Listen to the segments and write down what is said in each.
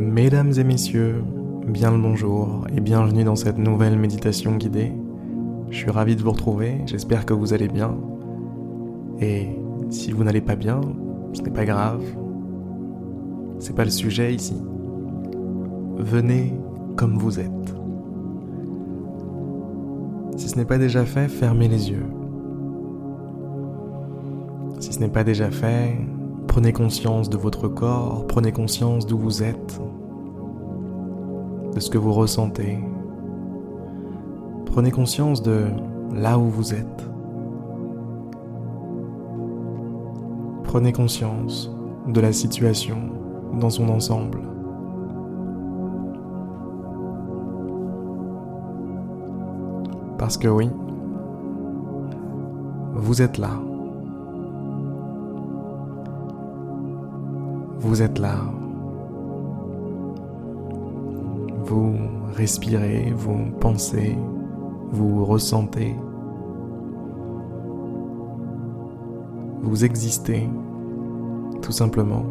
Mesdames et messieurs, bien le bonjour et bienvenue dans cette nouvelle méditation guidée. Je suis ravi de vous retrouver, j'espère que vous allez bien. Et si vous n'allez pas bien, ce n'est pas grave. C'est pas le sujet ici. Venez comme vous êtes. Si ce n'est pas déjà fait, fermez les yeux. Si ce n'est pas déjà fait, prenez conscience de votre corps, prenez conscience d'où vous êtes, de ce que vous ressentez. Prenez conscience de là où vous êtes. Prenez conscience de la situation dans son ensemble. Parce que oui, vous êtes là. Vous êtes là. Vous respirez, vous pensez, vous ressentez. Vous existez, tout simplement.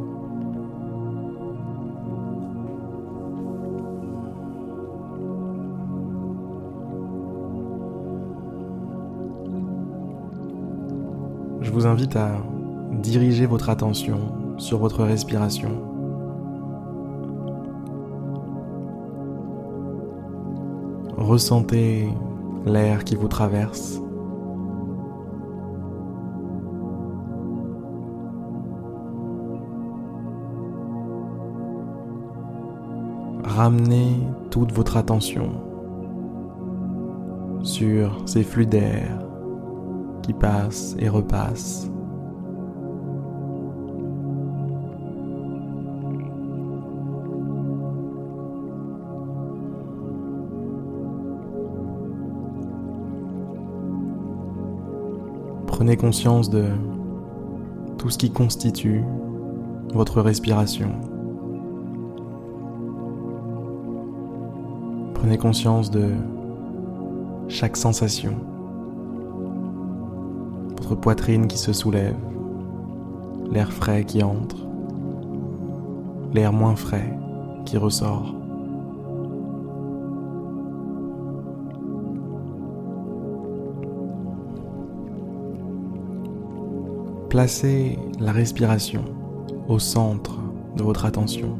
Je vous invite à diriger votre attention sur votre respiration. Ressentez l'air qui vous traverse. Ramenez toute votre attention sur ces flux d'air qui passent et repassent. Prenez conscience de tout ce qui constitue votre respiration. Prenez conscience de chaque sensation. Votre poitrine qui se soulève, l'air frais qui entre, l'air moins frais qui ressort. Placez la respiration au centre de votre attention.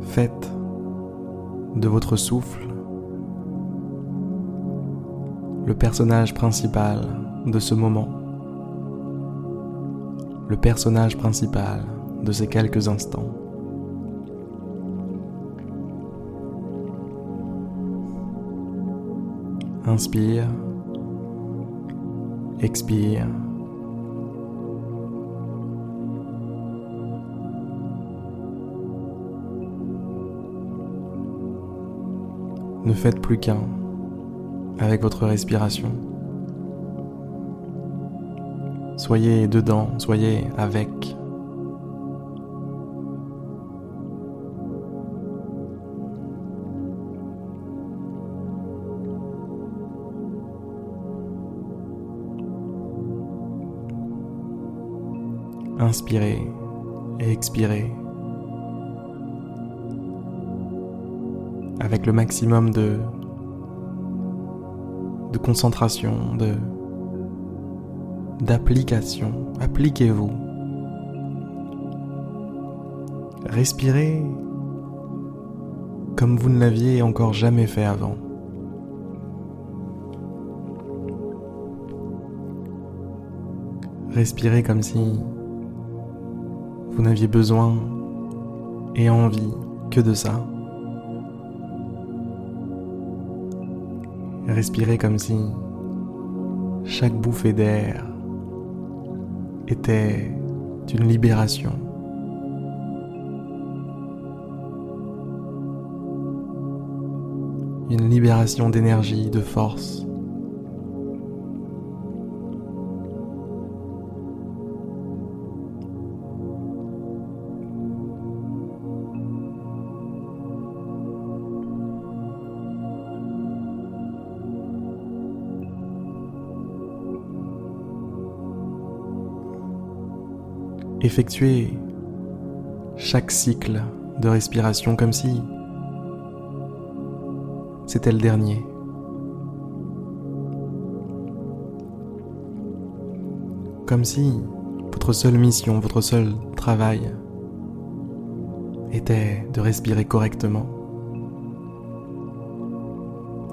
Faites de votre souffle le personnage principal de ce moment, le personnage principal de ces quelques instants. Inspire. Expire. Ne faites plus qu'un avec votre respiration. Soyez dedans, soyez avec. Inspirez et expirez avec le maximum de, concentration, de d'application. Appliquez-vous. Respirez comme vous ne l'aviez encore jamais fait avant. Respirez comme si vous n'aviez besoin et envie que de ça. Respirez comme si chaque bouffée d'air était une libération. Une libération d'énergie, de force. Effectuez chaque cycle de respiration comme si c'était le dernier. Comme si votre seule mission, votre seul travail était de respirer correctement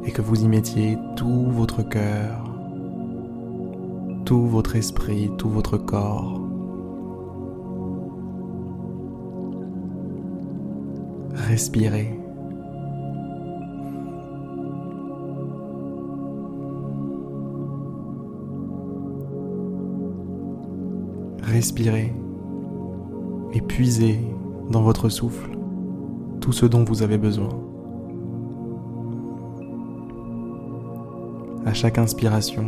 et que vous y mettiez tout votre cœur, tout votre esprit, tout votre corps. Respirez. Respirez et puisez dans votre souffle tout ce dont vous avez besoin. À chaque inspiration,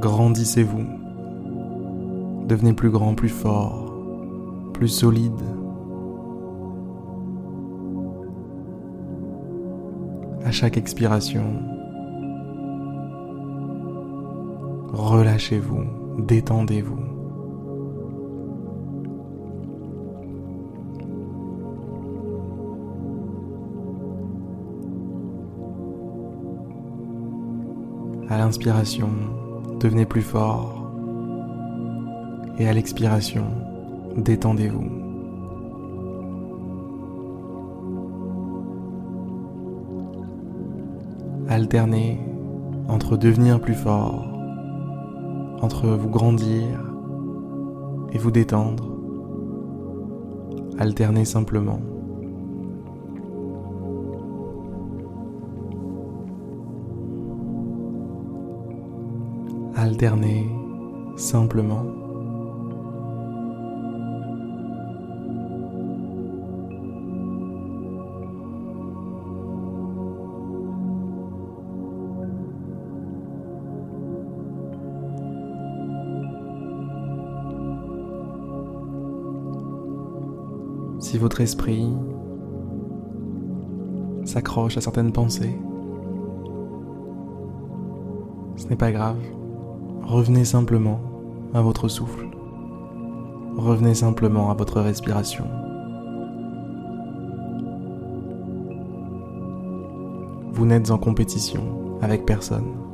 grandissez-vous. Devenez plus grand, plus fort, plus solide. À chaque expiration, relâchez-vous, détendez-vous. À l'inspiration, devenez plus fort. Et à l'expiration, détendez-vous. Alternez entre devenir plus fort, entre vous grandir et vous détendre. Alternez simplement. alterner simplement. Si votre esprit s'accroche à certaines pensées, ce n'est pas grave. Revenez simplement à votre souffle. Revenez simplement à votre respiration. Vous n'êtes en compétition avec personne.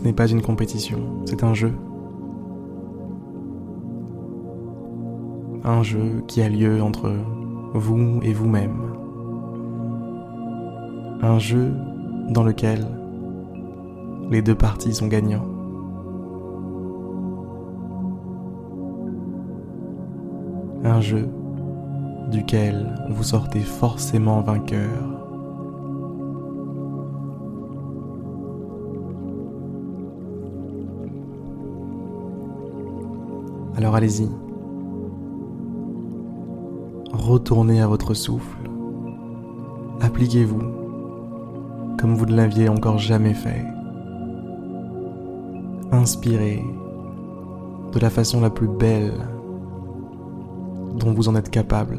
Ce n'est pas une compétition, c'est un jeu. un jeu qui a lieu entre vous et vous-même. Un jeu dans lequel les deux parties sont gagnants. Un jeu duquel vous sortez forcément vainqueur. Alors allez-y, retournez à votre souffle. Appliquez-vous comme vous ne l'aviez encore jamais fait. Inspirez de la façon la plus belle dont vous en êtes capable.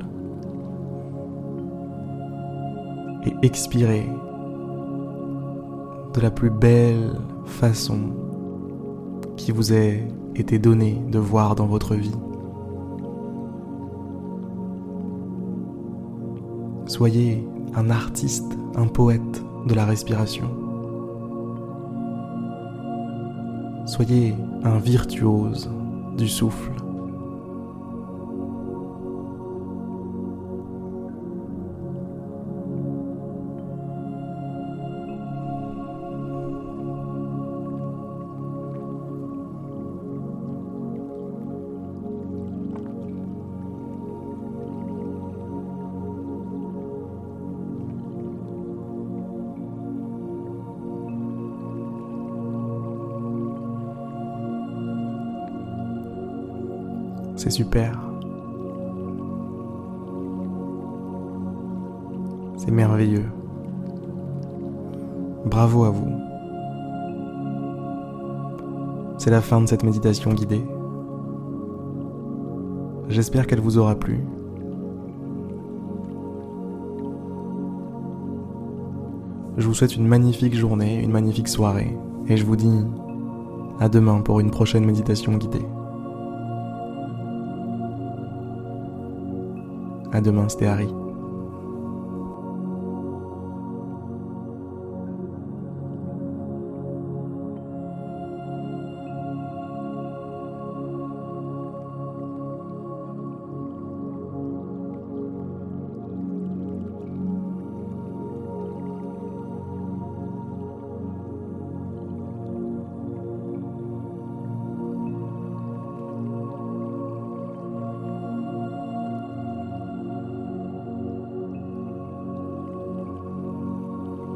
Et expirez de la plus belle façon qui vous ait été donnée de voir dans votre vie. Soyez un artiste, un poète de la respiration. Soyez un virtuose du souffle. C'est super. C'est merveilleux. Bravo à vous. C'est la fin de cette méditation guidée. J'espère qu'elle vous aura plu. Je vous souhaite une magnifique journée, une magnifique soirée, et je vous dis à demain pour une prochaine méditation guidée. À demain, c'était Harry.